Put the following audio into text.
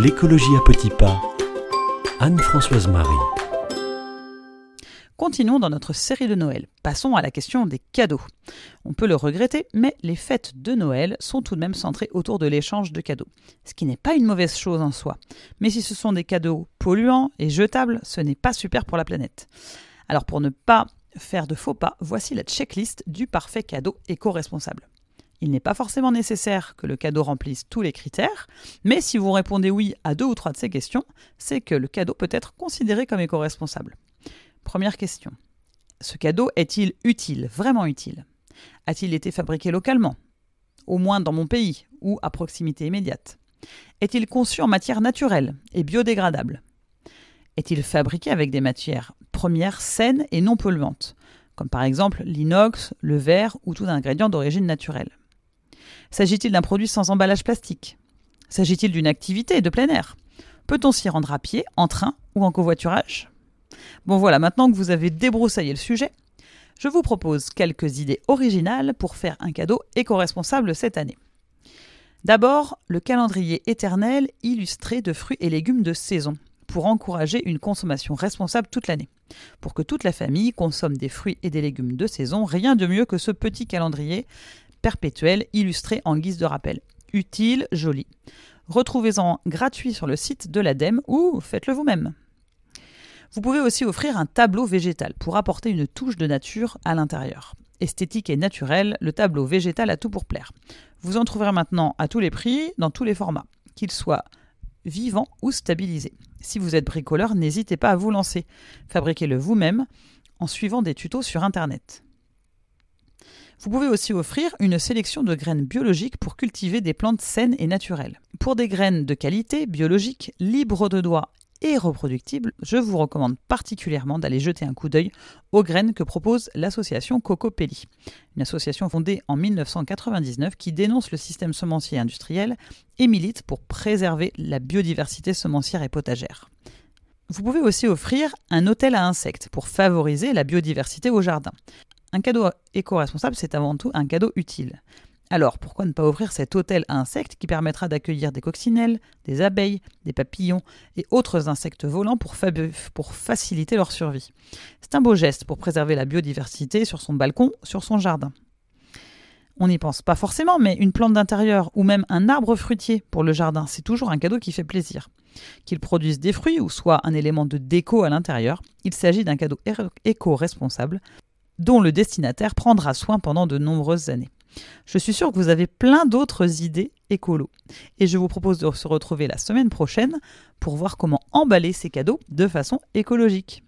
L'écologie à petits pas. Anne-Françoise Marie. Continuons dans notre série de Noël. Passons à la question des cadeaux. On peut le regretter, mais les fêtes de Noël sont tout de même centrées autour de l'échange de cadeaux. Ce qui n'est pas une mauvaise chose en soi. Mais si ce sont des cadeaux polluants et jetables, ce n'est pas super pour la planète. Alors pour ne pas faire de faux pas, voici la checklist du parfait cadeau éco-responsable. Il n'est pas forcément nécessaire que le cadeau remplisse tous les critères, mais si vous répondez oui à deux ou trois de ces questions, c'est que le cadeau peut être considéré comme éco-responsable. Première question. Ce cadeau est-il utile, vraiment utile? A-t-il été fabriqué localement? Au moins dans mon pays ou à proximité immédiate? Est-il conçu en matière naturelle et biodégradable? Est-il fabriqué avec des matières premières saines et non polluantes, comme par exemple l'inox, le verre ou tout ingrédient d'origine naturelle? S'agit-il d'un produit sans emballage plastique? S'agit-il d'une activité de plein air? Peut-on s'y rendre à pied, en train ou en covoiturage? Bon voilà, maintenant que vous avez débroussaillé le sujet, je vous propose quelques idées originales pour faire un cadeau éco-responsable cette année. D'abord, le calendrier éternel illustré de fruits et légumes de saison, pour encourager une consommation responsable toute l'année. Pour que toute la famille consomme des fruits et des légumes de saison, rien de mieux que ce petit calendrier perpétuel illustré en guise de rappel. Utile, joli. Retrouvez-en gratuit sur le site de l'ADEME ou faites-le vous-même. Vous pouvez aussi offrir un tableau végétal pour apporter une touche de nature à l'intérieur. Esthétique et naturel, le tableau végétal a tout pour plaire. Vous en trouverez maintenant à tous les prix, dans tous les formats, qu'ils soient vivants ou stabilisés. Si vous êtes bricoleur, n'hésitez pas à vous lancer. Fabriquez-le vous-même en suivant des tutos sur Internet. Vous pouvez aussi offrir une sélection de graines biologiques pour cultiver des plantes saines et naturelles. Pour des graines de qualité, biologiques, libres de doigts et reproductibles, je vous recommande particulièrement d'aller jeter un coup d'œil aux graines que propose l'association Cocopelli, une association fondée en 1999 qui dénonce le système semencier industriel et milite pour préserver la biodiversité semencière et potagère. Vous pouvez aussi offrir un hôtel à insectes pour favoriser la biodiversité au jardin. Un cadeau éco-responsable, c'est avant tout un cadeau utile. Alors, pourquoi ne pas offrir cet hôtel à insectes qui permettra d'accueillir des coccinelles, des abeilles, des papillons et autres insectes volants pour, pour faciliter leur survie? C'est un beau geste pour préserver la biodiversité sur son balcon, sur son jardin. On n'y pense pas forcément, mais une plante d'intérieur ou même un arbre fruitier pour le jardin, c'est toujours un cadeau qui fait plaisir. Qu'il produise des fruits ou soit un élément de déco à l'intérieur, il s'agit d'un cadeau éco-responsable dont le destinataire prendra soin pendant de nombreuses années. Je suis sûre que vous avez plein d'autres idées écolo. Et je vous propose de se retrouver la semaine prochaine pour voir comment emballer ces cadeaux de façon écologique.